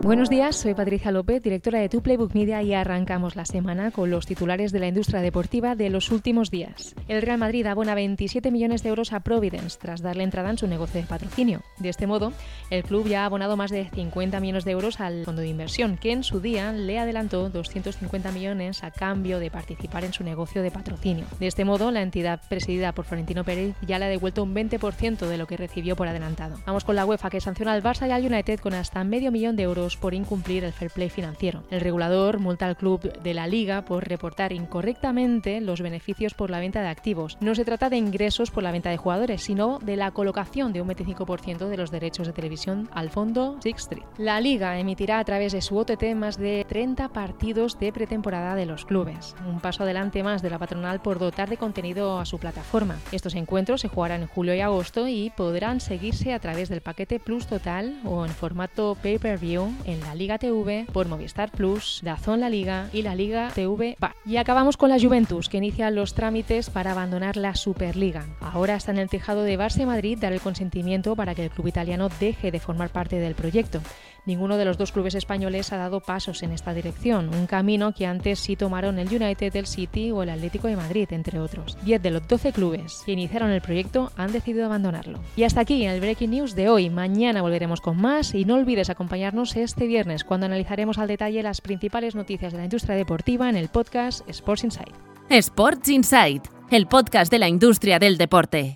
Buenos días, soy Patricia López, directora de Tu Playbook Media y arrancamos la semana con los titulares de la industria deportiva de los últimos días. El Real Madrid abona 27 millones de euros a Providence tras darle entrada en su negocio de patrocinio. De este modo, el club ya ha abonado más de 50 millones de euros al fondo de inversión, que en su día le adelantó 250 millones a cambio de participar en su negocio de patrocinio. De este modo, la entidad presidida por Florentino Pérez ya le ha devuelto un 20% de lo que recibió por adelantado. Vamos con la UEFA que sanciona al Barça y al United con hasta medio millón de euros por incumplir el fair play financiero. El regulador multa al club de la liga por reportar incorrectamente los beneficios por la venta de activos. No se trata de ingresos por la venta de jugadores, sino de la colocación de un 25% de los derechos de televisión al fondo Six Street. La liga emitirá a través de su OTT más de 30 partidos de pretemporada de los clubes. Un paso adelante más de la patronal por dotar de contenido a su plataforma. Estos encuentros se jugarán en julio y agosto y podrán seguirse a través del paquete Plus Total o en formato pay-per-view en la Liga TV por Movistar Plus, Dazón La Liga y la Liga TV Bar. Y acabamos con la Juventus, que inicia los trámites para abandonar la Superliga. Ahora está en el tejado de Barça Madrid dar el consentimiento para que el club italiano deje de formar parte del proyecto. Ninguno de los dos clubes españoles ha dado pasos en esta dirección, un camino que antes sí tomaron el United, el City o el Atlético de Madrid, entre otros. Diez de los 12 clubes que iniciaron el proyecto han decidido abandonarlo. Y hasta aquí el Breaking News de hoy. Mañana volveremos con más y no olvides acompañarnos este viernes cuando analizaremos al detalle las principales noticias de la industria deportiva en el podcast Sports Insight. Sports Insight, el podcast de la industria del deporte.